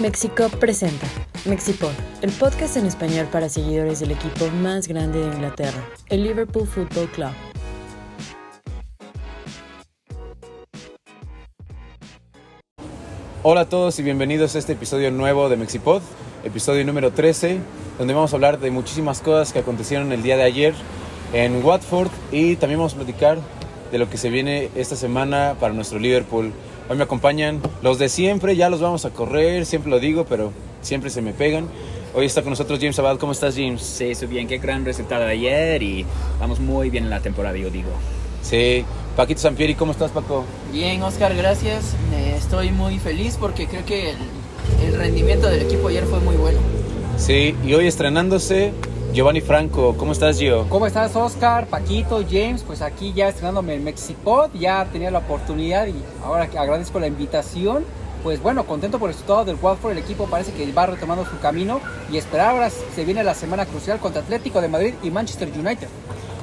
Mexico presenta Mexipod, el podcast en español para seguidores del equipo más grande de Inglaterra, el Liverpool Football Club. Hola a todos y bienvenidos a este episodio nuevo de Mexipod, episodio número 13, donde vamos a hablar de muchísimas cosas que acontecieron el día de ayer en Watford y también vamos a platicar de lo que se viene esta semana para nuestro Liverpool. Hoy me acompañan los de siempre, ya los vamos a correr, siempre lo digo, pero siempre se me pegan. Hoy está con nosotros James Abad. ¿Cómo estás, James? Sí, estoy bien. Qué gran resultado de ayer y vamos muy bien en la temporada, yo digo. Sí. Paquito Sampieri, ¿cómo estás, Paco? Bien, Oscar, gracias. Estoy muy feliz porque creo que el, el rendimiento del equipo ayer fue muy bueno. Sí, y hoy estrenándose Giovanni Franco. ¿Cómo estás, Gio? ¿Cómo estás, Oscar, Paquito, James? Pues aquí ya estrenándome en Mexipod, ya tenía la oportunidad y ahora que agradezco la invitación. Pues bueno, contento por el resultado del Watford, el equipo parece que va retomando su camino y esperar ahora se viene la semana crucial contra Atlético de Madrid y Manchester United.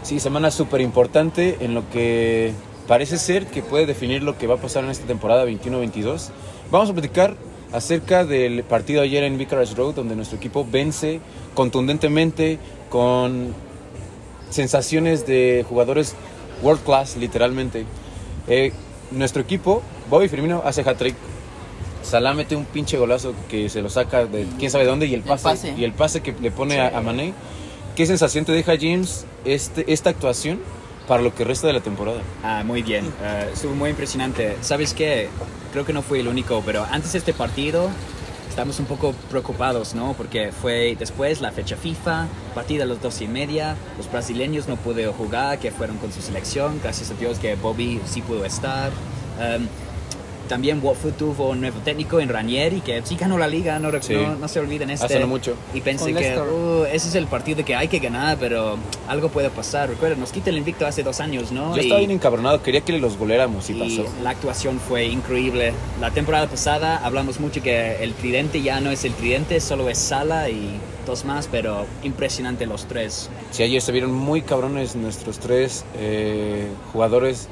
Sí, semana súper importante en lo que parece ser que puede definir lo que va a pasar en esta temporada 21-22. Vamos a platicar acerca del partido ayer en Vicarage Road, donde nuestro equipo vence contundentemente con sensaciones de jugadores world class, literalmente. Eh, nuestro equipo, Bobby Firmino hace hat-trick. Salah mete un pinche golazo que se lo saca de quién sabe dónde y el El pase, pase. y el pase que le pone a, a Mané. ¿Qué sensación te deja James este, esta actuación para lo que resta de la temporada? Ah, muy bien. Eh, estuvo muy impresionante. ¿Sabes qué? Creo que no fui el único, pero antes de este partido estamos un poco preocupados, ¿no? Porque fue después la fecha FIFA, partida a las dos y media. Los brasileños no pudieron jugar, que fueron con su selección. Gracias a Dios que Bobby sí pudo estar. Um, también Watford tuvo un nuevo técnico en Ranieri, que sí ganó la liga, no, Sí. no, no se olviden este. Hace no mucho. Y pensé que. "Uh, ese es el partido que hay que ganar, pero algo puede pasar. Recuerda, nos quita el invicto hace dos años, ¿no? Yo Y- estaba bien encabronado, quería que los goleáramos y y pasó. la actuación fue increíble. La temporada pasada hablamos mucho que el tridente ya no es el tridente, solo es Sala y dos más, pero impresionante los tres. Sí, ayer se vieron muy cabrones nuestros tres eh, jugadores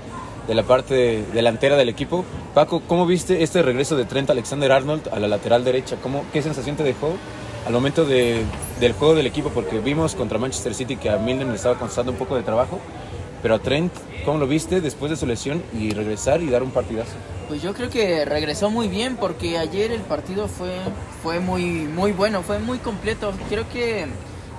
de la parte delantera del equipo. Paco, ¿cómo viste este regreso de Trent Alexander-Arnold a la lateral derecha? ¿Cómo, ¿Qué sensación te dejó al momento de- del juego del equipo? Porque vimos contra Manchester City que a Milner le estaba costando un poco de trabajo, pero a Trent, ¿cómo lo viste después de su lesión y regresar y dar un partidazo? Pues yo creo que regresó muy bien porque ayer el partido fue, fue muy, muy bueno, fue muy completo. Creo que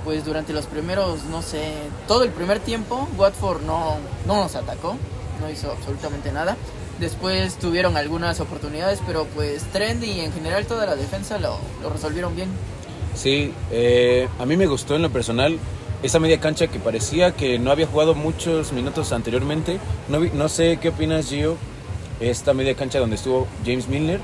pues durante los primeros, no sé, todo el primer tiempo Watford no, no nos atacó, no hizo absolutamente nada. Después tuvieron algunas oportunidades, pero pues Trend y en general toda la defensa lo, lo resolvieron bien. Sí, eh, a mí me gustó en lo personal esa media cancha que parecía que no había jugado muchos minutos anteriormente. No, no sé qué opinas, Gio, esta media cancha donde estuvo James Milner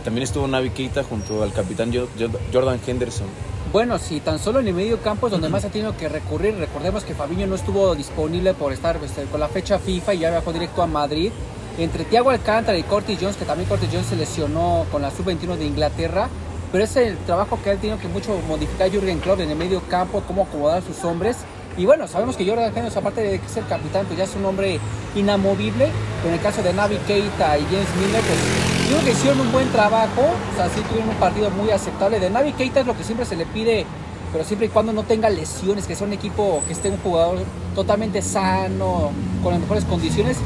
y también estuvo Navi Keita junto al capitán Jo- Jo- Jordan Henderson. Bueno, si tan solo en el medio campo es donde más ha tenido que recurrir, recordemos que Fabiño no estuvo disponible por estar este, con la fecha FIFA y ya viajó directo a Madrid. Entre Thiago Alcántara y Curtis Jones, que también Curtis Jones se lesionó con la sub-21 de Inglaterra, pero es el trabajo que ha tenido que mucho modificar Jürgen Klopp en el medio campo, cómo acomodar a sus hombres. Y bueno, sabemos que Jordan Henderson, aparte de que es el capitán, pues ya es un hombre inamovible. Pero en el caso de Navi Keita y James Miller, pues yo creo que hicieron un buen trabajo. O sea, sí tuvieron un partido muy aceptable. De Navi Keita es lo que siempre se le pide, pero siempre y cuando no tenga lesiones, que sea un equipo, que esté un jugador totalmente sano, con las mejores condiciones.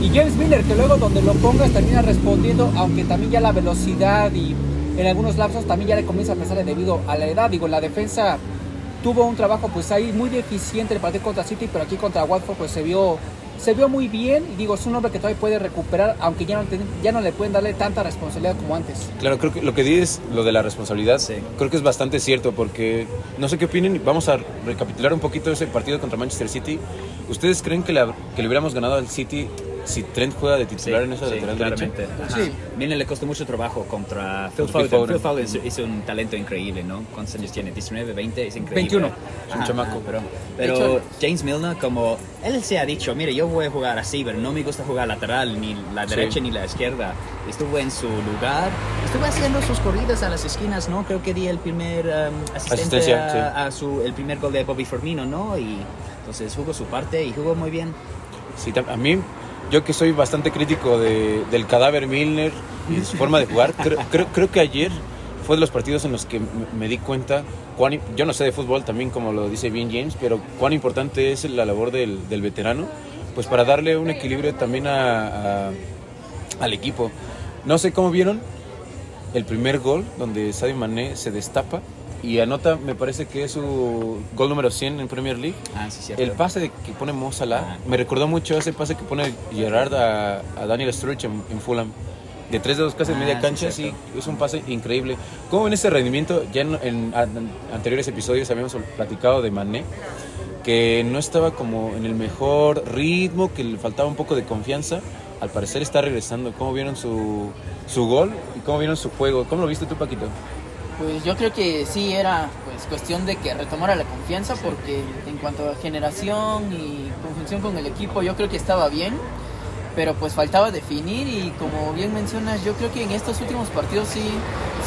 Y James Miller, que luego donde lo pongas termina respondiendo, aunque también ya la velocidad y en algunos lapsos también ya le comienza a pesar debido a la edad. Digo, la defensa tuvo un trabajo pues ahí muy deficiente el partido contra City, pero aquí contra Watford pues se vio se vio muy bien y digo, es un hombre que todavía puede recuperar, aunque ya no, ten- ya no le pueden darle tanta responsabilidad como antes. Claro, creo que lo que dices, lo de la responsabilidad, Sí. creo que es bastante cierto porque no sé qué opinen. Vamos a recapitular un poquito ese partido contra Manchester City. ¿Ustedes creen que, la- que le hubiéramos ganado al City si Trent juega de titular en esa sí, lateral derecha? claramente. Ajá. Sí. Milner le costó mucho trabajo contra Phil Foden. Foden. Phil Foden hizo- hizo un talento increíble, ¿no? ¿Cuántos años tiene? 19, 20, es increíble. 21. Es un chamaco. pero pero hecho- James Milner, como él se ha dicho, mire, yo voy a jugar así, pero no me gusta jugar lateral, ni la Sí. derecha ni la izquierda. Estuvo en su lugar, estuvo haciendo sus corridas a las esquinas, ¿no? Creo que di el primer um, asistente Asistencia, a, sí. a su, el primer gol de Bobby Firmino, ¿no? Y entonces jugó su parte y jugó muy bien. Sí, a mí, yo que soy bastante crítico de- del cadáver Milner y su forma de jugar, creo, creo, creo que ayer fue de los partidos en los que m- me di cuenta, cuán, yo no sé de fútbol también como lo dice bien James, pero cuán importante es la labor del, del veterano, pues para darle un equilibrio también a- a- al equipo. No sé cómo vieron el primer gol donde Sadio Mané se destapa y anota, me parece que es su gol número 100 en Premier League. Ah, sí, cierto. El pase de que pone Mo Salah Ah. me recordó mucho ese pase que pone Gerard a, a Daniel Sturridge en, en Fulham. De tres dedos casi en Ah, media sí, cancha, sí, es un pase increíble. ¿Cómo ven ese rendimiento? Ya en, en an- anteriores episodios habíamos platicado de Mané, que no estaba como en el mejor ritmo, que le faltaba un poco de confianza. Al parecer está regresando. ¿Cómo vieron su, su gol y cómo vieron su juego? ¿Cómo lo viste tú, Paquito? Pues yo creo que sí era pues cuestión de que retomara la confianza porque en cuanto a generación y conjunción con el equipo yo creo que estaba bien, pero pues faltaba definir y como bien mencionas yo creo que en estos últimos partidos sí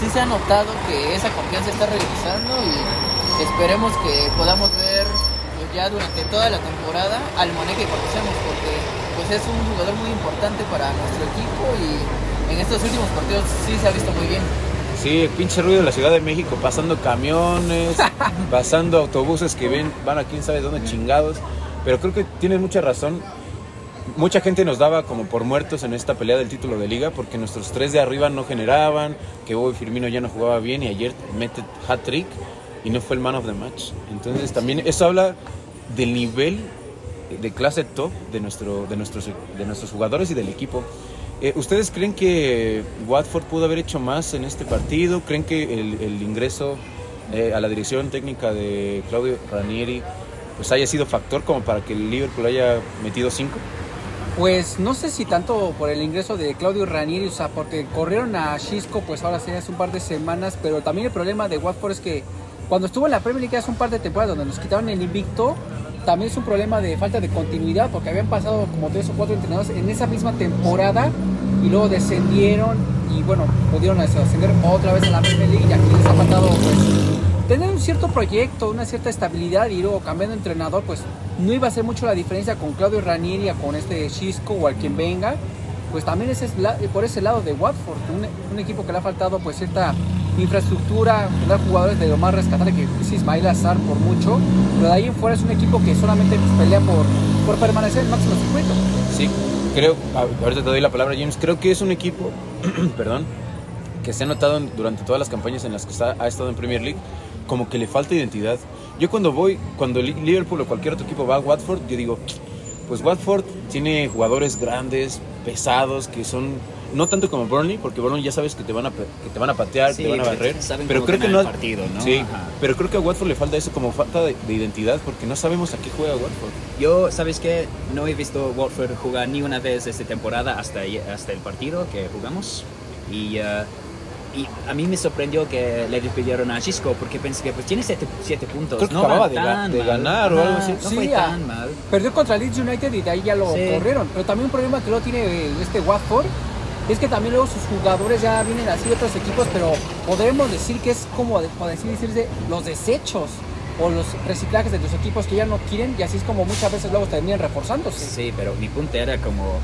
sí se ha notado que esa confianza está regresando y esperemos que podamos ver pues, ya durante toda la temporada al Moné que conocemos porque pues es un jugador muy importante para nuestro equipo y en estos últimos partidos sí se ha visto muy bien. Sí, el pinche ruido de la Ciudad de México, pasando camiones, pasando autobuses que ven, van a quién sabe dónde chingados. Pero creo que tienes mucha razón. Mucha gente nos daba como por muertos en esta pelea del título de liga porque nuestros tres de arriba no generaban, que Bobo y Firmino ya no jugaba bien y ayer mete hat-trick y no fue el man of the match. Entonces también eso habla del nivel de clase top de, nuestro, de, nuestros, de nuestros jugadores y del equipo. Eh, ¿Ustedes creen que Watford pudo haber hecho más en este partido? ¿Creen que el, ingreso eh, a la dirección técnica de Claudio Ranieri pues haya sido factor como para que el Liverpool haya metido cinco? Pues no sé si tanto por el ingreso de Claudio Ranieri, o sea, porque corrieron a Chisco, pues ahora hace un par de semanas, pero también el problema de Watford es que cuando estuvo en la Premier League hace un par de temporadas donde nos quitaron el invicto, también es un problema de falta de continuidad, porque habían pasado como tres o cuatro entrenadores en esa misma temporada y luego descendieron y bueno, pudieron ascender otra vez a la Premier League y aquí les ha faltado pues tener un cierto proyecto, una cierta estabilidad y luego cambiando entrenador, pues no iba a hacer mucho la diferencia con Claudio Ranieri, con este Chisco o al quien venga. Pues también es por ese lado de Watford, un, un equipo que le ha faltado pues cierta infraestructura, tener jugadores de lo más rescatable que es Ismail Azar por mucho, pero de ahí en fuera es un equipo que solamente pelea por, por permanecer en el máximo circuito. Sí, creo, ahorita te doy la palabra James, creo que es un equipo, perdón, que se ha notado durante todas las campañas en las que está- ha estado en Premier League, como que le falta identidad. Yo cuando voy, cuando Li- Liverpool o cualquier otro equipo va a Watford, yo digo, pues Watford tiene jugadores grandes, pesados, que son no tanto como Burnley, porque Burnley ya sabes que te van a, que te van a patear, Sí, te van a barrer, saben pero cómo creo que no, partido, ¿no? sí, Ajá. pero creo que a Watford le falta eso como falta de, de identidad, porque no sabemos a qué juega Watford. Yo, ¿sabes qué? No he visto Watford jugar ni una vez esta temporada hasta, hasta el partido que jugamos. Y, eh, y a mí me sorprendió que le despidieron a Chisco porque pensé que pues tiene 7 puntos. Creo que no acababa de tan de mal. ganar o algo así. No Sí, fue tan mal. Perdió contra Leeds United y de ahí ya lo Sí. corrieron. Pero también un problema que luego tiene este Watford es que también luego sus jugadores ya vienen así de otros equipos, pero podremos decir que es como, por decir, decirse, los desechos o los reciclajes de los equipos que ya no quieren y así es como muchas veces luego terminan reforzándose. Sí, pero mi punto era como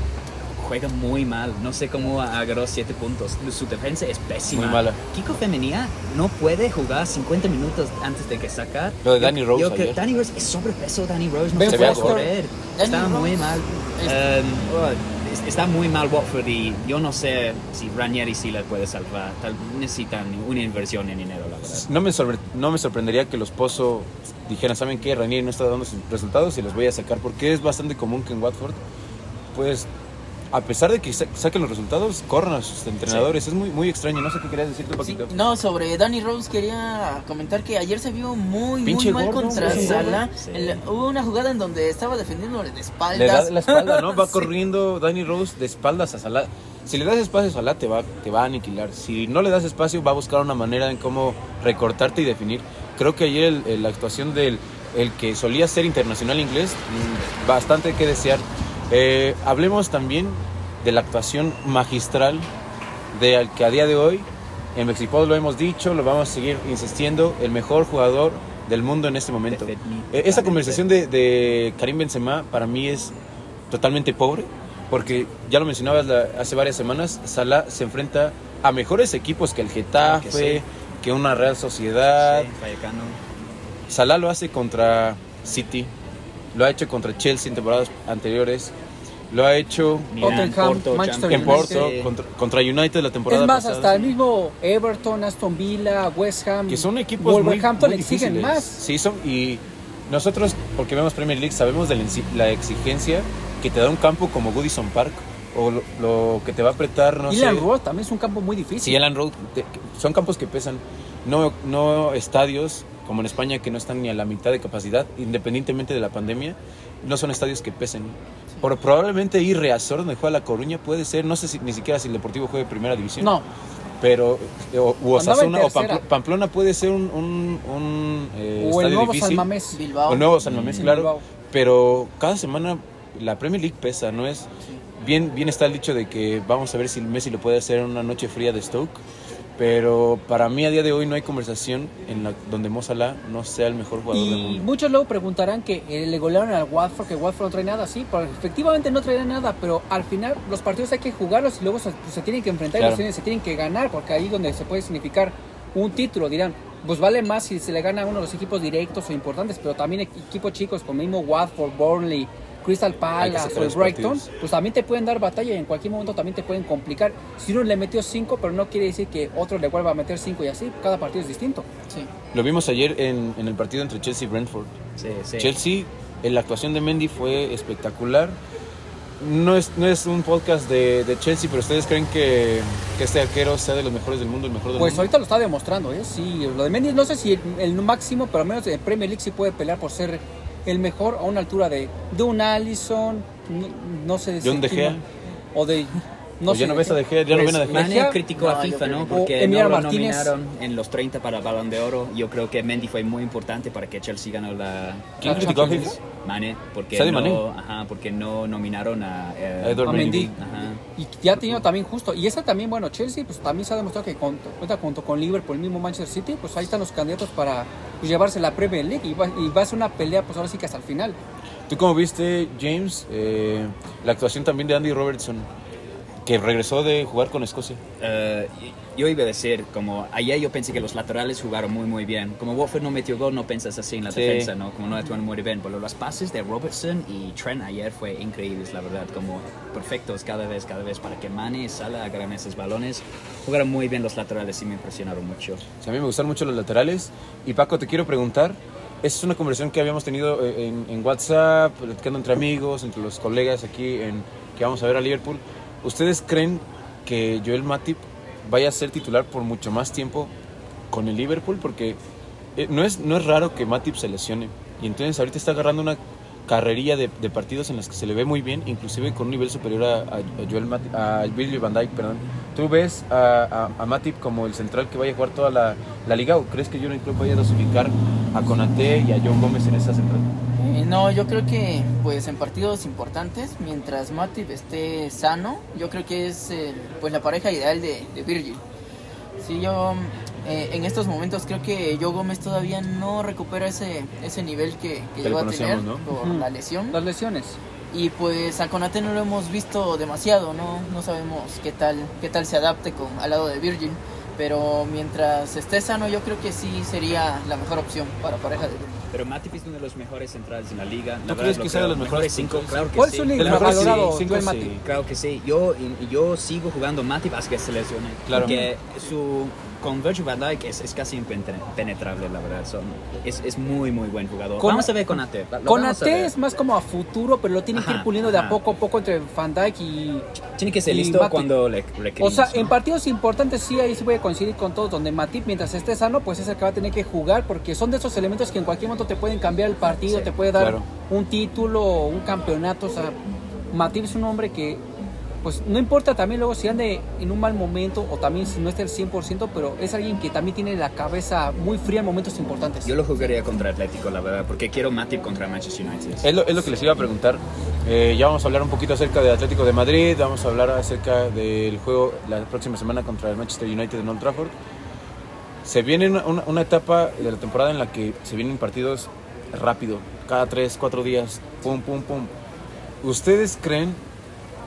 juega muy mal. No sé cómo agarró 7 puntos. Su defensa es pésima. Muy mala. Kiko Femenía no puede jugar 50 minutos antes de que sacar. Lo de Yo- Danny Rose yo creo- ayer. Danny Rose es sobrepeso. Danny Rose no Ben se puede correr. Está muy mal. es- Um, oh, está muy mal Watford y yo no sé si Ranieri sí la puede salvar. Tal, necesitan una inversión en dinero, la verdad. No me, no me sorprendería que los Pozo dijeran, ¿saben qué? Ranieri no está dando sus resultados y los voy a sacar, porque es bastante común que en Watford, pues, a pesar de que sa- saquen los resultados, corran a sus entrenadores. Es muy, muy extraño. No sé qué querías decir tú, Sí, Paquito. no, sobre Danny Rose quería comentar que ayer se vio muy, Pinche muy mal gordo, contra sí. Salah. Hubo una jugada en donde estaba defendiendo de espaldas. Le da la espalda, ¿no? Va Sí. corriendo Danny Rose de espaldas a Salah. Si le das espacio a Salah, te va, te va a aniquilar. Si no le das espacio, va a buscar una manera en cómo recortarte y definir. Creo que ayer el- el- la actuación del el que solía ser internacional inglés, mm, bastante que desear. Eh, hablemos también de la actuación magistral de al que a día de hoy en Mexipod lo hemos dicho, lo vamos a seguir insistiendo, el mejor jugador del mundo en este momento. Eh, Esa conversación de, de Karim Benzema para mí es totalmente pobre, porque ya lo mencionabas la- hace varias semanas, Salah se enfrenta a mejores equipos que el Getafe, Claro que sí. que una Real Sociedad. Sí. Salah lo hace contra City, lo ha hecho contra Chelsea en temporadas anteriores, lo ha hecho Tottenham, Porto, Manchester en. Porto, Sí. contra, contra United la temporada Es más, pasada. hasta el mismo Everton, Aston Villa, West Ham, que son equipos muy, Wolverhampton muy exigen difíciles. más. Sí, son y nosotros porque vemos Premier League sabemos de la, enci- la exigencia que te da un campo como Goodison Park o lo, lo que te va a apretar, no Ilan sé. Road también es un campo muy difícil. Sí, Ellen Road te- son campos que pesan, no no estadios como en España que no están ni a la mitad de capacidad, independientemente de la pandemia, no son estadios que pesen. Por, probablemente ir Reazor, donde juega La Coruña, puede ser, no sé si, ni siquiera si el Deportivo juega de primera división. No, Pero, eh, o, en Osasuna o Pamplona puede ser un, un, un, eh, o el estadio nuevo difícil. San Mamés. Bilbao. O el nuevo San Mamés, Mm, claro. Bilbao. Pero cada semana la Premier League pesa, ¿no es? Bien, bien está el dicho de que vamos a ver si Messi lo puede hacer en una noche fría de Stoke. Pero para mí a día de hoy no hay conversación en la, donde Mo Salah no sea el mejor jugador del Y mundo. muchos luego preguntarán que eh, le golearon al Watford, que Watford no trae nada, sí, pero efectivamente no trae nada, pero al final los partidos hay que jugarlos y luego se, pues, se tienen que enfrentar y Claro. los tienen- se tienen que ganar, porque ahí es donde se puede significar un título, dirán, pues vale más si se le gana a uno de los equipos directos o importantes, pero también equ- equipos chicos como mismo Watford, Burnley, Crystal Palace o el Brighton, partidos. pues también te pueden dar batalla y en cualquier momento también te pueden complicar. Si uno le metió 5, pero no quiere decir que otro le vuelva a meter 5 y así, cada partido es distinto. Sí. Lo vimos ayer en, en el partido entre Chelsea y Brentford. Sí, sí. Chelsea, eh, la actuación de Mendy fue espectacular. No es, no es un podcast de, de Chelsea, pero ¿ustedes creen que, que este arquero sea de los mejores del mundo, el mejor del Pues mundo? ahorita lo está demostrando, ¿eh? Sí, lo de Mendy no sé si el, el máximo, pero al menos en Premier League sí puede pelear por ser el mejor a una altura de, de un Allison, no, no sé ¿De un De Gea? O de... No O sé ya no ves a De Gea, ya no Pues, ven a De Gea. Mane criticó a No, yo FIFA, ¿no? que- Porque no lo Martínez. nominaron en los 30 para Balón de Oro. Yo creo que Mendy fue muy importante para que Chelsea ganó la ¿Quién la criticó a. FIFA? Mane, porque no, Mané. Ajá, porque no nominaron a, eh, A Edward A Mendy. Ajá. Y ya ha tenido también justo. Y esa también, bueno, Chelsea, pues también se ha demostrado que con- cuenta junto con Liverpool, el mismo Manchester City, pues ahí están los candidatos para pues, llevarse la Premier League. Y va, y va a ser una pelea, pues ahora sí que hasta el final. ¿Tú cómo viste, James, eh, la actuación también de Andy Robertson, que regresó de jugar con Escocia? Eh, yo iba a decir, como ayer yo pensé que los laterales jugaron muy muy bien. Como Watford no metió gol, no piensas así en la Sí. defensa, ¿no? Como no actuaron muy bien. Pero los pases de Robertson y Trent ayer fue increíbles, la verdad. Como perfectos cada vez, cada vez para que Mane y Salah agarren esos balones. Jugaron muy bien los laterales y me impresionaron mucho. Sí, a mí me gustaron mucho los laterales. Y Paco, te quiero preguntar, esa es una conversación que habíamos tenido eh, en, en WhatsApp, platicando entre amigos, entre los colegas aquí en que vamos a ver a Liverpool. ¿Ustedes creen que Joel Matip vaya a ser titular por mucho más tiempo con el Liverpool? Porque eh, no, es, no es raro que Matip se lesione. Y entonces ahorita está agarrando una carrería de, partidos en las que se le ve muy bien, inclusive con un nivel superior a, Joel Matip, a Virgil van Dijk, perdón. ¿Tú ves a, Matip como el central que vaya a jugar toda la, liga o crees que Jurgen Klopp vaya a dosificar a Konate y a John Gómez en esa central? Eh, no, yo creo que pues en partidos importantes, mientras Matip esté sano, yo creo que es pues la pareja ideal de, de Virgil. Sí, yo eh, en estos momentos creo que Joe Gómez todavía no recupera ese, ese nivel que, que le llegó a tener ¿no? por la lesión. Las lesiones. Y pues a Konate no lo hemos visto demasiado, ¿no? No sabemos qué tal, qué tal se adapte con, al lado de Virgil. Pero mientras esté sano, yo creo que sí sería la mejor opción para pareja de Virgil. Pero Matip es uno de los mejores centrales en la liga. La ¿Tú verdad, crees que sea de los mejores cinco? Claro que ¿Cuál sí. es su liga mejores, valorado, sí, cinco, Joel sí. Matip? Claro que sí. Yo, yo sigo jugando Matip hasta que se lesione. Claro. Porque su, con Virgil van Dijk es, es casi impenetrable, la verdad. Son, es, es muy, muy buen jugador. Con- vamos a ver con. Lo Con AT es más como a futuro, pero lo tiene que ir puliendo de a poco a poco entre Van Dijk y... Tiene que ser listo Matip. cuando le O requerimos. sea, en partidos importantes sí, ahí sí voy a coincidir con todos, donde Matip mientras esté sano, pues es el que va a tener que jugar, porque son de esos elementos que en cualquier momento te pueden cambiar el partido, Sí, te puede dar claro. un título, o un campeonato, o sea, Matip es un hombre que, pues no importa también luego si ande en un mal momento o también si no esté al 100%, pero es alguien que también tiene la cabeza muy fría en momentos importantes. Yo lo jugaría contra Atlético, la verdad, porque quiero Matip contra Manchester United. Es lo, es lo que les iba a preguntar. Eh, ya vamos a hablar un poquito acerca de Atlético de Madrid, vamos a hablar acerca del juego la próxima semana contra el Manchester United en Old Trafford. Se viene una, una- una etapa de la temporada en la que se vienen partidos rápido, cada 3, 4 días, pum, pum, pum. ¿Ustedes creen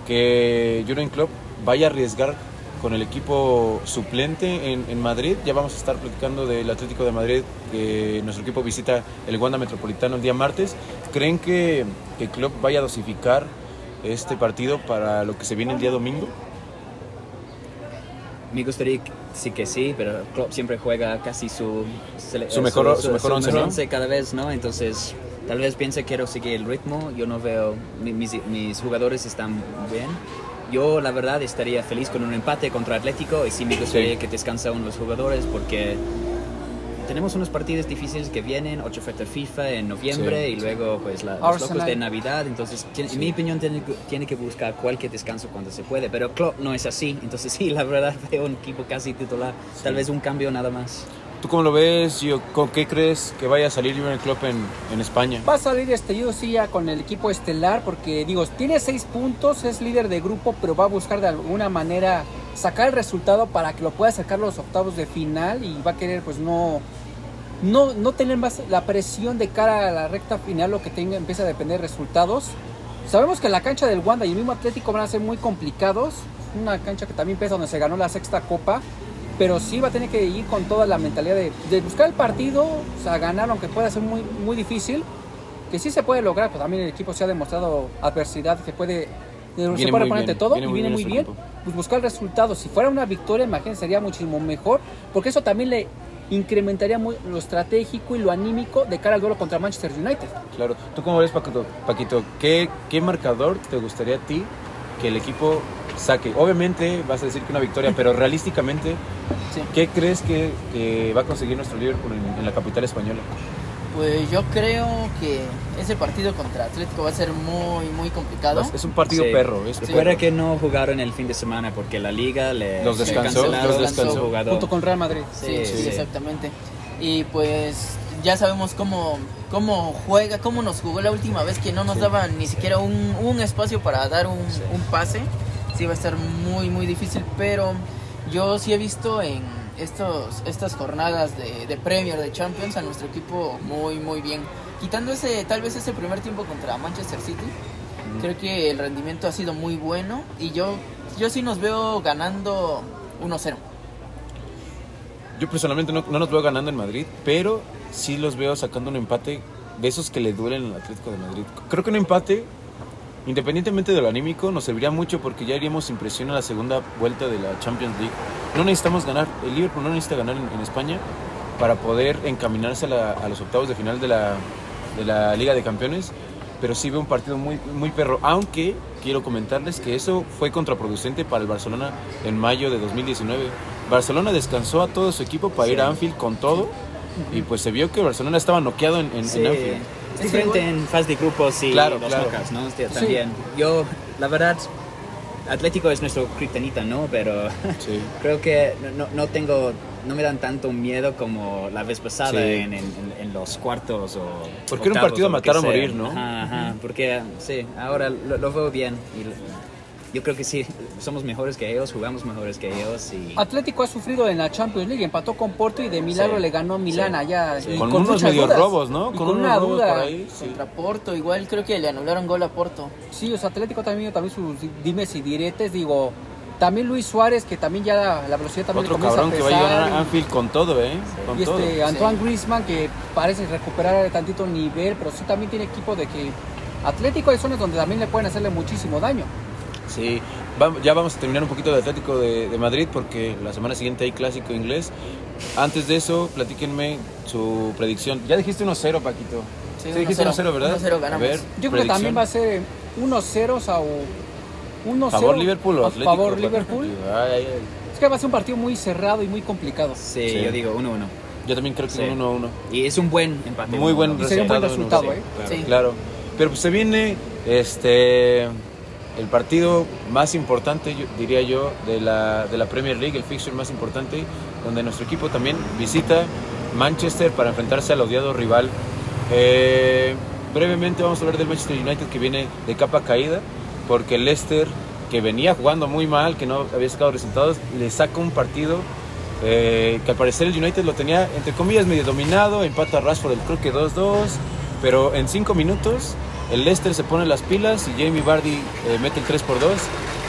que Jurgen Klopp vaya a arriesgar con el equipo suplente en, en Madrid. Ya vamos a estar platicando del Atlético de Madrid, que nuestro equipo visita el Wanda Metropolitano el día martes. ¿Creen que, que Klopp vaya a dosificar este partido para lo que se viene el día domingo? Me gustaría que- sí que sí, pero Klopp siempre juega casi su, Su mejor- su, su mejor once, ¿no? cada vez, ¿no? Entonces, tal vez piense quiero seguir el ritmo. Yo no veo, mi- mis, mis jugadores están bien. Yo, la verdad, estaría feliz con un empate contra Atlético y sí me gustaría Sí. que descansa uno de los jugadores porque tenemos unos partidos difíciles que vienen, 8 fechas FIFA en noviembre Sí. y luego pues la, los locos de Navidad, entonces tiene- en mi opinión tiene, que- tiene que buscar cualquier descanso cuando se puede, pero Klopp no es así, entonces sí, la verdad veo un equipo casi titular, tal vez un cambio nada más. ¿Tú cómo lo ves, Gio? ¿Con qué crees que vaya a salir Jurgen Klopp en, en España? Va a salir este yo sí ya con el equipo estelar porque digo, tiene seis puntos, es líder de grupo, pero va a buscar de alguna manera sacar el resultado para que lo pueda sacar los octavos de final y va a querer pues no no, no tener más la presión de cara a la recta final, lo que tenga empieza a depender de resultados. Sabemos que la cancha del Wanda y el mismo Atlético van a ser muy complicados. Una cancha que también pesa donde se ganó la sexta copa. Pero sí va a tener que ir con toda la mentalidad de, de buscar el partido, o sea, ganar, aunque pueda ser muy, muy difícil. Que sí se puede lograr, pues también el equipo se ha demostrado adversidad, que puede, se Viene puede muy poner ante bien, todo viene y viene bien muy bien. equipo. Pues buscar el resultado. Si fuera una victoria, imagínense, sería muchísimo mejor, porque eso también le incrementaría muy lo estratégico y lo anímico de cara al duelo contra Manchester United. Claro. ¿Tú cómo ves, Paquito? Paquito ¿qué, ¿qué marcador te gustaría a ti que el equipo saque? Obviamente vas a decir que una victoria, pero realísticamente, Sí. ¿qué crees que, que va a conseguir nuestro Liverpool en, en la capital española? Pues yo creo que ese partido contra Atlético va a ser muy, muy complicado. Es un partido Sí. perro. Es Recuerda que no jugaron el fin de semana porque la liga le Los descansó, los descansó. Junto con Real Madrid. Sí, sí, Sí. exactamente. Y pues ya sabemos cómo, cómo juega, cómo nos jugó la última vez que no nos daban ni siquiera un, un espacio para dar un, un pase. Sí va a estar muy, muy difícil, pero yo sí he visto en estos, estas jornadas de, de Premier, de Champions, a nuestro equipo muy, muy bien. Quitando ese, tal vez ese primer tiempo contra Manchester City, creo que el rendimiento ha sido muy bueno y yo, yo sí nos veo ganando 1-0. Yo personalmente no, no nos veo ganando en Madrid, pero sí los veo sacando un empate de esos que le duelen al Atlético de Madrid. Creo que un empate, independientemente de lo anímico, nos serviría mucho porque ya iríamos sin presión a la segunda vuelta de la Champions League. No necesitamos ganar, el Liverpool no necesita ganar en, en España para poder encaminarse a, la- a los octavos de final de la, de la Liga de Campeones, pero sí veo un partido muy, muy perro, aunque quiero comentarles que eso fue contraproducente para el Barcelona en mayo de 2019. Barcelona descansó a todo su equipo para ir a Anfield con todo y pues se vio que Barcelona estaba noqueado en, en, Sí, en Anfield. Es diferente en fase de grupos y Claro, los claro. knockouts, ¿no? Este, También. Yo, la verdad, Atlético es nuestro kriptonita, ¿no? Pero Sí. creo que no, no tengo, no me dan tanto miedo como la vez pasada Sí. en, en- en los cuartos o Porque era un partido a matar o morir, ¿no? Ajá, ajá, porque sí, ahora lo, lo veo bien y yo creo que sí, somos mejores que ellos, jugamos mejores que ellos y... Atlético ha sufrido en la Champions League, empató con Porto y de milagro Sí. le ganó a Milán Sí. allá. Sí. y Con, unos medio dudas. robos, ¿no? Y Con, con, unos una robos duda. por ahí. sí. Contra Porto, igual creo que le anularon gol a Porto. Sí, o sea, Atlético también, también sus dimes y diretes, digo, también Luis Suárez, que también ya la, la velocidad también Otro le comienza cabrón a que va a llegar a Anfield con todo, ¿eh? Con y todo. este Antoine Griezmann, que parece recuperar tantito nivel, pero sí también tiene equipo de que Atlético hay zonas donde también le pueden hacerle muchísimo daño. Sí, Va- ya vamos a terminar un poquito de Atlético de, de Madrid porque la semana siguiente hay clásico inglés. Antes de eso, platíquenme su predicción. Ya dijiste 1-0, Paquito. Sí, Sí, dijiste 1-0, 1-0, ¿verdad? 1-0 ganamos. A ver, Yo creo que también va a ser 1-0, o sea, o 1-0. ¿Favor Liverpool o Atlético? favor? Liverpool. Ay, ay, ay. Es que va a ser un partido muy cerrado y muy complicado. Sí, Sí. yo digo 1-1. Yo también creo que Sí. un 1-1. Y es un buen empate. Muy 1-1. buen Y sería un buen resultado. resultado, sí, ¿eh? Claro, Sí. claro. Pero pues se viene este el partido más importante, diría yo, de la, de la Premier League, el fixture más importante, donde nuestro equipo también visita Manchester para enfrentarse al odiado rival. Eh, brevemente vamos a hablar del Manchester United que viene de capa caída, porque Leicester, que venía jugando muy mal, que no había sacado resultados, le saca un partido eh, que al parecer el United lo tenía, entre comillas, medio dominado, empata Rashford, el creo que 2-2, pero en 5 minutos el Leicester se pone las pilas y Jamie Vardy eh, mete el 3 por 2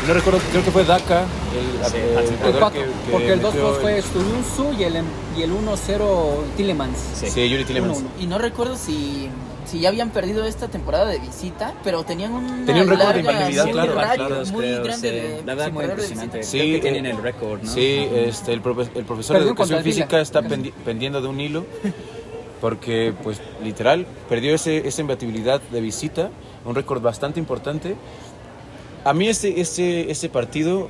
No recuerdo, creo que fue Daka el, Sí, el jugador El cuatro, que- que porque el metió 2-2 fue Stuyunsu y el, y el 1-0 Tillemans. Sí. Sí, Yuri Tillemans. 1-1. Y no recuerdo si, si ya habían perdido esta temporada de visita, pero tenían un Tenía un récord de imbatibilidad, claro. muy creo, grande sí. de La verdad, de impresionante. Sí, Creo que eh, tienen el récord, ¿no? Sí, este, el, profe- el profesor de Perdió contra educación el física está pendi- pendiendo de un hilo porque, pues, literal, perdió ese, esa imbatibilidad de visita, un récord bastante importante. A mí ese, ese, ese partido,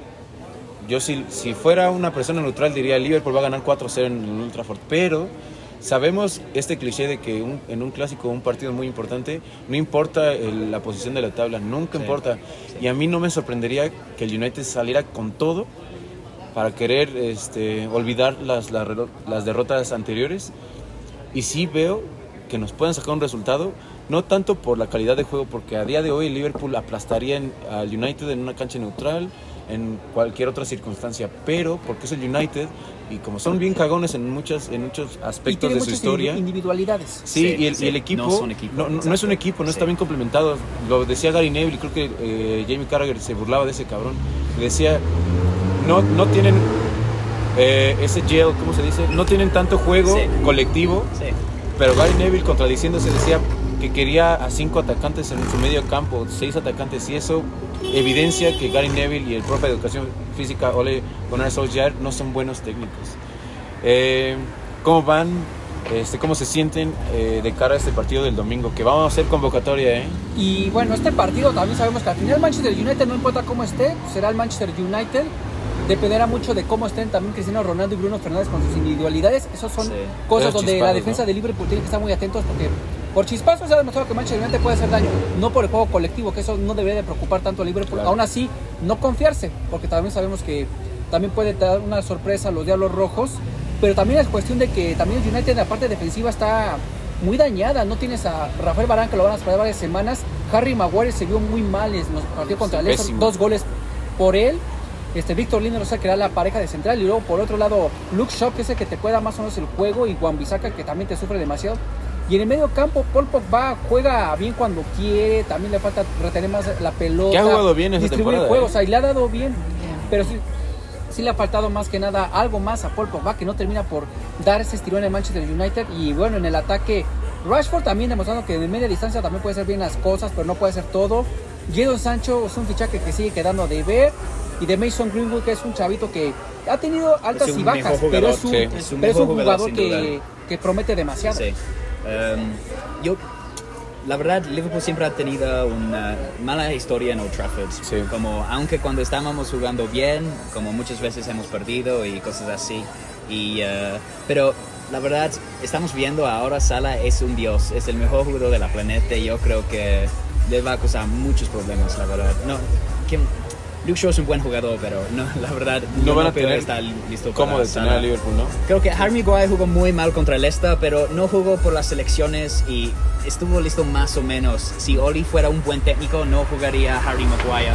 yo si, si fuera una persona neutral diría Liverpool va a ganar 4-0 en el Old Trafford, pero sabemos este cliché de que un- en un clásico, un partido muy importante, no importa el- la posición de la tabla, nunca Sí, importa. Y a mí no me sorprendería que el United saliera con todo para querer este, olvidar las, las, las derrotas anteriores. Y sí veo que nos pueden sacar un resultado, no tanto por la calidad de juego, porque a día de hoy el Liverpool aplastaría en- al United en una cancha neutral, en cualquier otra circunstancia, pero porque es el United y como son bien cagones en, muchas, en muchos Y aspectos tiene de su muchas historia. indi- individualidades. Sí, Sí, y, el, sí, y el equipo no son equipo, no, no- no es un equipo, no está Sí. bien complementado. Lo decía Gary Neville y creo que eh, Jamie Carragher se burlaba de ese cabrón. Decía, no, no tienen eh, ese gel, ¿cómo se dice? No tienen tanto juego Sí. colectivo, Sí. pero Gary Neville contradiciéndose decía que quería a cinco atacantes en su medio campo, seis atacantes, y eso evidencia que Gary Neville y el profe de educación física Ole Gunnar Solskjaer no son buenos técnicos. Eh, ¿Cómo van? Este, ¿Cómo se sienten eh, de cara a este partido del domingo? Que vamos a hacer convocatoria, ¿eh? Y bueno, este partido también sabemos que al final Manchester United, no importa cómo esté, será el Manchester United. Dependerá mucho de cómo estén también Cristiano Ronaldo y Bruno Fernández con sus individualidades. Esos son Sí. cosas donde la defensa ¿no? de Liverpool tiene que estar muy atentos porque por chispazos se ha demostrado que Manchester United puede hacer daño. No por el juego colectivo, que eso no debería de preocupar tanto a Liverpool. Claro. Aún así, no confiarse, porque también sabemos que también puede dar una sorpresa a los Diablos Rojos. Pero también es cuestión de que también el United en la parte defensiva está muy dañada. No tienes a Rafael Barán que lo van a esperar varias semanas. Harry Maguire se vio muy mal en los partidos contra el Leicester. Dos goles por él. Este Víctor que era la pareja de central. Y luego por otro lado, Luke Shaw, que es el que te pueda más o menos el juego. Y Juan Bisaca, que también te sufre demasiado. Y en el medio campo, Paul Pogba juega bien cuando quiere. También le falta retener más la pelota. Que ha jugado bien esta distribuir temporada, juegos. ¿eh? O sea, y le ha dado bien. Pero sí, sí le ha faltado más que nada algo más a Paul Pogba que no termina por dar ese estirón en Manchester United y bueno en el ataque Rashford también demostrando que de media distancia también puede hacer bien las cosas pero no puede hacer todo Jadon Sancho es un fichaje que sigue quedando de ver y de Mason Greenwood que es un chavito que ha tenido altas Es un y bajas pero es un, sí. Es un pero es un jugador, jugador que, que promete demasiado Sí. Em, yo, la verdad, Liverpool siempre ha tenido una mala historia en Old Trafford. Sí. Como, aunque cuando estábamos jugando bien, como muchas veces hemos perdido y cosas así. Y, eh, pero la verdad, estamos viendo ahora Sala es un dios, es el mejor jugador de la planeta y yo creo que le va a causar muchos problemas, la verdad. No, que, Luke Shaw es un buen jugador, pero no, la verdad No van a tener está listo ¿Cómo para detener a Liverpool, no? Creo que Harry Maguire jugó muy mal contra el Leicester, pero no jugó por las selecciones y estuvo listo más o menos. Si Oli fuera un buen técnico, no jugaría Harry Maguire.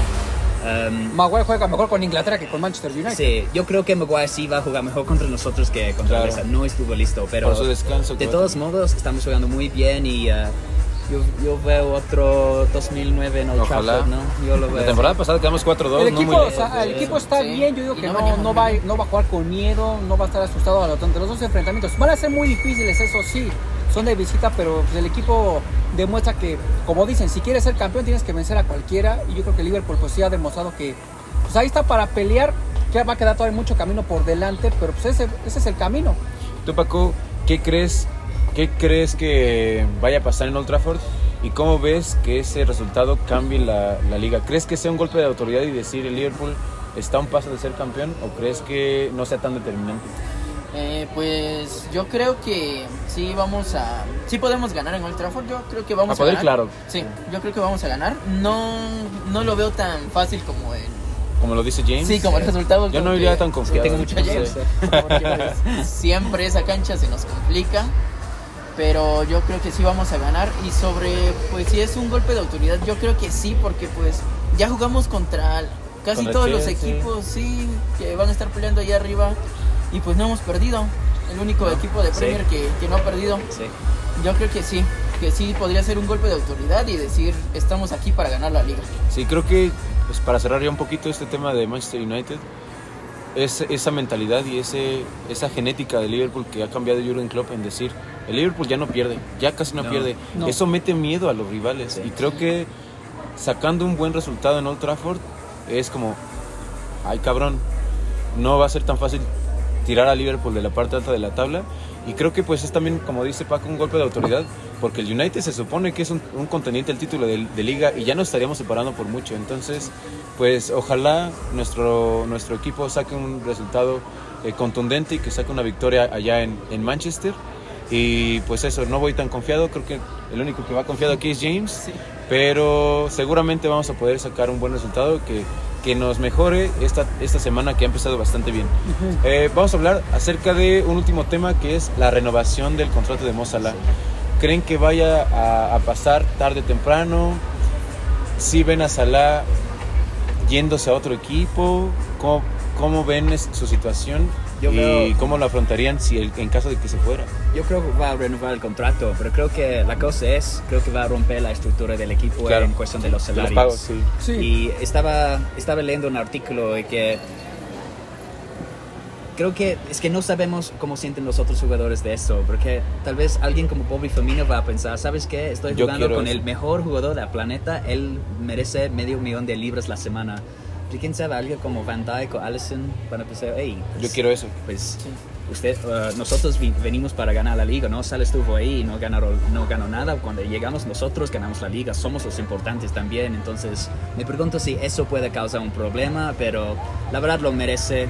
Um, Maguire juega mejor con Inglaterra que con Manchester United sí, yo creo que Maguire sí va a jugar mejor contra nosotros que contra Claro. el Leicester. No estuvo listo, pero Por su descanso. de todos modos estamos jugando muy bien y uh, yo, yo veo otro 2009 en Old Ojalá. Trafford, ¿no? Yo lo La temporada pasada quedamos 4-2, El no equipo, muy o sea, el equipo está Sí. bien, yo digo Y que no no, no, va, no a jugar con miedo, no va a estar asustado a lo tonto. Los dos enfrentamientos van a ser muy difíciles, eso sí, son de visita, pero pues, el equipo demuestra que, como dicen, si quieres ser campeón tienes que vencer a cualquiera. Y yo creo que Liverpool pues sí ha demostrado que pues, ahí está para pelear, que va a quedar todavía mucho camino por delante, pero pues ese, ese es el camino. Tú, Paco, ¿qué crees, ¿qué crees que vaya a pasar en Old Trafford? ¿Y cómo ves que ese resultado cambie la, la liga? ¿Crees que sea un golpe de autoridad y decir el Liverpool está a un paso de ser campeón? ¿O crees que no sea tan determinante? Eh, pues yo creo que sí vamos a... Sí podemos ganar en Old Trafford, yo creo que vamos A a, poder, ganar. claro. Sí, yo creo que vamos a ganar. No, no lo veo tan fácil como el... Como lo dice James. Sí, como el resultado. Yo no iría tan confiado. tengo porque pues, siempre esa cancha se nos complica. Pero yo creo que sí vamos a ganar. Y sobre, pues si es un golpe de autoridad, yo creo que sí, porque pues ya jugamos contra casi Contra todos los equipos, sí, que van a estar peleando allá arriba. Y pues no hemos perdido. El único equipo de Sí. Premier que, que no ha perdido. Sí. Yo creo que sí, que sí podría ser un golpe de autoridad y decir, estamos aquí para ganar la liga. Sí, creo que pues, para cerrar ya un poquito este tema de Manchester United, es esa mentalidad y ese, esa genética de Liverpool que ha cambiado Jurgen Klopp en decir, el Liverpool ya no pierde, ya casi no, No, pierde. no. Eso mete miedo a los rivales Sí. y creo que sacando un buen resultado en Old Trafford es como, ay cabrón, no va a ser tan fácil tirar a Liverpool de la parte alta de la tabla. Y creo que pues es también, como dice Paco, un golpe de autoridad, porque el United se supone que es un, un contendiente del título de, de liga y ya nos estaríamos separando por mucho. Entonces, pues ojalá nuestro, nuestro equipo saque un resultado eh, contundente y que saque una victoria allá en, en Manchester. Y pues eso, no voy tan confiado, creo que el único que va confiado aquí es James, pero seguramente vamos a poder sacar un buen resultado que, que nos mejore esta, esta semana que ha empezado bastante bien. Eh, vamos a hablar acerca de un último tema que es la renovación del contrato de Mo Salah. ¿Creen que vaya a, a pasar tarde o temprano? ¿Si ven a Salah yéndose a otro equipo? ¿Cómo, cómo ven su situación? Yo ¿Y veo- cómo lo afrontarían si el- en caso de que se fuera? Yo creo que va a renovar el contrato, pero creo que la cosa es, creo que va a romper la estructura del equipo Claro. en cuestión de los De los salarios. pagos, sí. Sí. Y estaba, estaba leyendo un artículo de que creo que es que no sabemos cómo sienten los otros jugadores de eso, porque tal vez alguien como Bobby Firmino va a pensar, ¿sabes qué? Estoy jugando con eso". el mejor jugador del planeta, él merece medio millón de libras la semana. Y quién sabe, alguien como Van Dijk o Allison van a pensar, hey, Yo pues, quiero eso. pues usted, uh, nosotros vi- venimos para ganar la liga, ¿no? Sal estuvo ahí y no ganaron, no ganó nada. Cuando llegamos nosotros ganamos la liga, somos los importantes también. Entonces me pregunto si eso puede causar un problema, pero la verdad lo merece.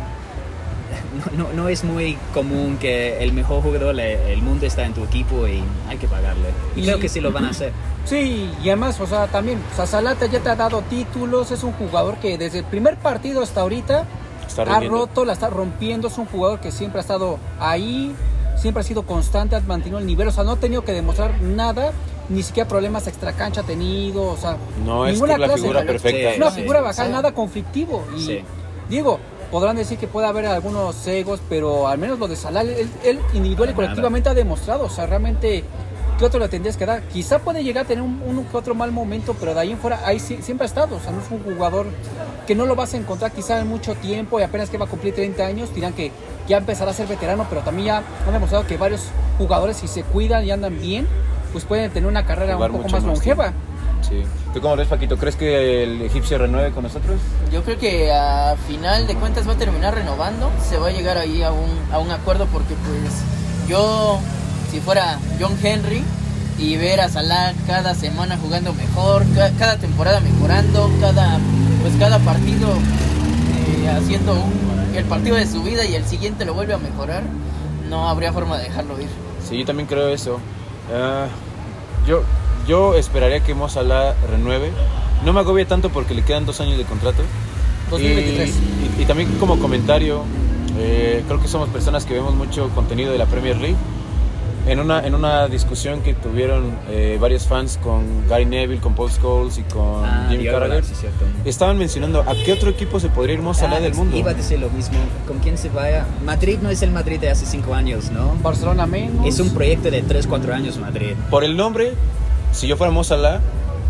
No, no, no es muy común que el mejor jugador le- el mundo está en tu equipo y hay que pagarle. Y, Y- creo que sí lo van a hacer. Sí, y además, o sea, también, o sea, Salata ya te ha dado títulos, es un jugador que desde el primer partido hasta ahorita Está ha roto, la está rompiendo, es un jugador que siempre ha estado ahí, siempre ha sido constante, ha mantenido el nivel, o sea, no ha tenido que demostrar nada, ni siquiera problemas extra cancha ha tenido, o sea, No es la clase figura perfecta. es una Sí, figura sí. nada conflictivo. Y Sí. digo, podrán decir que puede haber algunos cegos, pero al menos lo de Salah, él, él individual y colectivamente ha demostrado, o sea, realmente, ¿qué otro le tendrías que dar? Quizá puede llegar a tener un, que otro mal momento, pero de ahí en fuera, ahí sí- siempre ha estado, o sea, no es un jugador que no lo vas a encontrar quizá en mucho tiempo y apenas que va a cumplir 30 años, dirán que ya empezará a ser veterano, pero también ya han demostrado que varios jugadores, si se cuidan y andan bien, pues pueden tener una carrera Jugar un poco más longeva. Sí. ¿Tú cómo ves, Paquito? ¿Crees que el egipcio renueve con nosotros? Yo creo que a final de cuentas va a terminar renovando, se va a llegar ahí a un, a un acuerdo porque pues yo, si fuera John Henry y ver a Salah cada semana jugando mejor, ca- cada temporada mejorando, cada, pues cada partido eh, haciendo un- el partido de su vida y el siguiente lo vuelve a mejorar, no habría forma de dejarlo ir. Sí, yo también creo eso. Ah, yo, yo esperaría que Mo Salah renueve. No me agobia tanto porque le quedan dos años de contrato. 2023. Y, y- y también como comentario, eh, creo que somos personas que vemos mucho contenido de la Premier League. En una, en una discusión que tuvieron eh, varios fans con Gary Neville, con Paul Scholes y con Ah, Carragher, sí, estaban mencionando a qué otro equipo se podría ir Mo Salah Ah, del mundo. Iba a decir lo mismo. ¿Con quién se vaya? Madrid no es el Madrid de hace cinco años, ¿no? Barcelona menos. Es un proyecto de 3, 4 años Madrid. Por el nombre, si yo fuera Mo Salah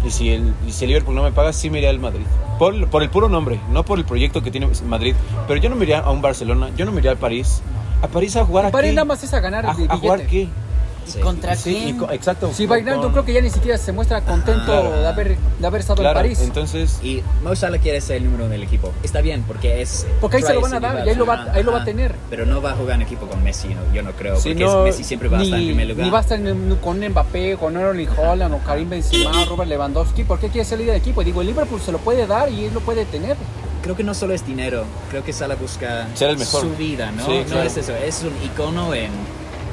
y si el, y si el Liverpool no me paga, sí me iría al Madrid. Por, por el puro nombre, no por el proyecto que tiene Madrid. Pero yo no me iría a un Barcelona, yo no me iría al París. ¿A París a jugar a París qué? nada más es a ganar ¿A, a jugar qué? Sí. ¿Contra Sí, quién? co- exacto. Sí, Vainaldo con- creo que ya ni siquiera se muestra contento Claro. de, haber, de haber estado Claro, en París. entonces... Y Mo Salah quiere ser el número uno del equipo. Está bien, porque es... Porque ahí se lo van a dar, y ahí lo va- Ajá, ahí lo va a tener. Pero no va a jugar en equipo con Messi, no, yo no creo. Sí, porque no, Messi siempre va a estar en ni, primer lugar. ni va a estar en- con Mbappé, con Erling Holland o Karim Benzema, Robert Lewandowski. ¿Por qué quiere ser líder de equipo? Y digo, el Liverpool se lo puede dar y él lo puede tener. Creo que no solo es dinero, creo que Salah busca Ser el mejor. su vida, ¿no? Sí, no claro. es eso, es un icono en,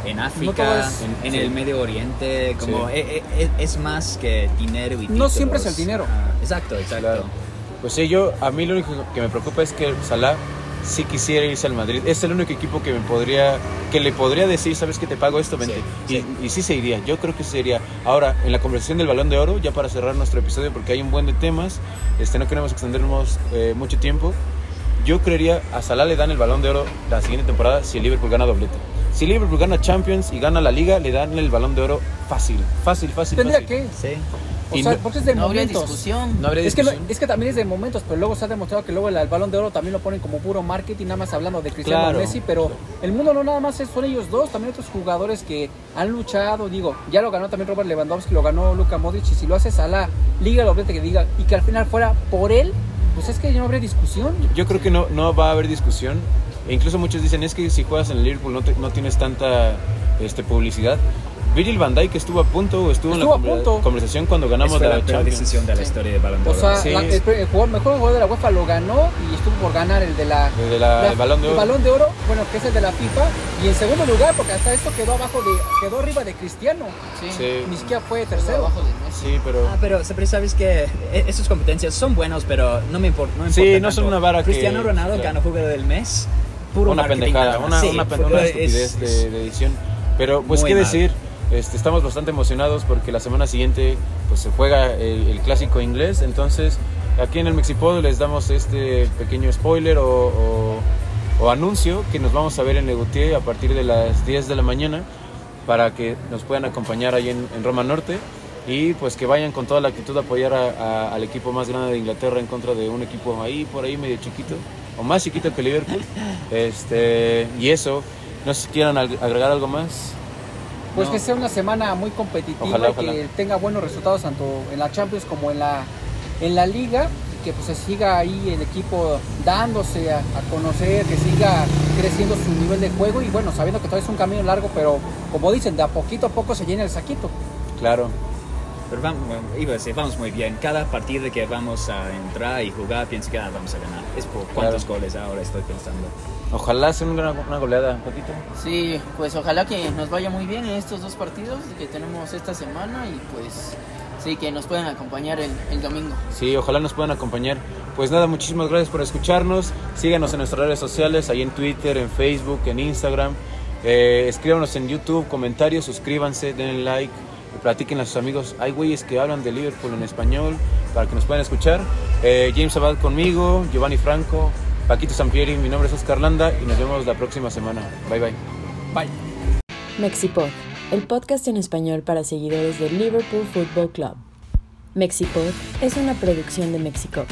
en África, es- en, en el Medio Oriente, como Sí. e- e- e- es, más que dinero y No siempre es títulos. el dinero. Ah, exacto, exacto. Claro. Pues sí, yo, a mí lo único que me preocupa es que Salah sí quisiera irse al Madrid. Es el único equipo que me podría, que le podría decir, sabes que te pago esto, vente. Sí, y, sí. y sí se iría, yo creo que se iría. Ahora, en la conversación del Balón de Oro, ya para cerrar nuestro episodio, porque hay un buen de temas, este, no queremos extendernos eh, mucho tiempo, yo creería a Salah le dan el Balón de Oro la siguiente temporada si el Liverpool gana doblete. Si Liverpool gana Champions y gana la Liga, le dan el Balón de Oro fácil, fácil, fácil. Tendría fácil. que. Sí. O sea, porque es de No habría momentos. discusión. No habría Es que, discusión. es que también es de momentos, pero luego se ha demostrado que luego el, el balón de oro también lo ponen como puro marketing, nada más hablando de Cristiano Claro. Messi, pero el mundo no nada más es- son ellos dos, también otros jugadores que han luchado, digo, ya lo ganó también Robert Lewandowski, lo ganó Luka Modric, y si lo haces a la liga, lo que diga, y que al final fuera por él, pues es que ya no habría discusión. Yo creo que no, no va a haber discusión. E incluso muchos dicen, es que si juegas en el Liverpool no, te- no tienes tanta este, publicidad. Virgil van Dijk estuvo a punto o estuvo, Estuvo en la punto. conversación cuando ganamos la, la Champions. decisión de la historia de Balón de O Oro. sea, Sí. la- el, el jugador- mejor jugador de la UEFA lo ganó y estuvo por ganar el de la, El de la- el Balón de Oro. Balón de Oro, bueno, que es el de la FIFA, y en segundo lugar, porque hasta esto quedó abajo de, quedó arriba de Cristiano, Sí. Sí, ni siquiera fue tercero. abajo de Messi. sí, pero... Ah, pero siempre sabes que esas competencias son buenos, pero no me importa. No me Sí, importa no son tanto. una vara que- Cristiano Ronaldo claro. ganó jugador del mes. Puro una pendejada, una, Sí, una, pen- fue- una es- estupidez es- de, de edición. Pero pues qué mal. decir, este, estamos bastante emocionados porque la semana siguiente pues se juega el, el clásico inglés, entonces aquí en el Mexipod les damos este pequeño spoiler o, o- o anuncio que nos vamos a ver en Legutier a partir de las 10 de la mañana para que nos puedan acompañar ahí en, en Roma Norte. Y pues que vayan con toda la actitud a apoyar a- a- al equipo más grande de Inglaterra en contra de un equipo ahí por ahí medio chiquito o más chiquito que Liverpool este y eso no sé si quieran ag- agregar algo más Pues No. que sea una semana muy competitiva Ojalá, y ojalá. que tenga buenos resultados tanto en la Champions como en la, en la Liga y que pues se siga ahí el equipo dándose a, a conocer, que siga creciendo su nivel de juego y bueno, sabiendo que todavía es un camino largo, pero como dicen, de a poquito a poco se llena el saquito. claro Pero vamos, iba a decir, vamos muy bien. Cada partido que vamos a entrar y jugar, pienso que ah, vamos a ganar. Es por cuántos goles ahora estoy pensando. ojalá sea una, una goleada Patito Sí, pues ojalá que nos vaya muy bien en estos dos partidos que tenemos esta semana y pues sí, que nos puedan acompañar el, el domingo. Sí, ojalá nos puedan acompañar. Pues nada, muchísimas gracias por escucharnos. Síganos en nuestras redes sociales, ahí en Twitter, en Facebook, en Instagram. Eh, escríbanos en YouTube, comentarios, suscríbanse, denle like, platiquen a sus amigos. Hay güeyes que hablan de Liverpool en español para que nos puedan escuchar. Eh, James Abad conmigo, Giovanni Franco, Paquito Sampieri, mi nombre es Oscar Landa y nos vemos la próxima semana. Bye bye. Bye. Mexipod, el podcast en español para seguidores del Liverpool Football Club. Mexipod es una producción de Mexicop.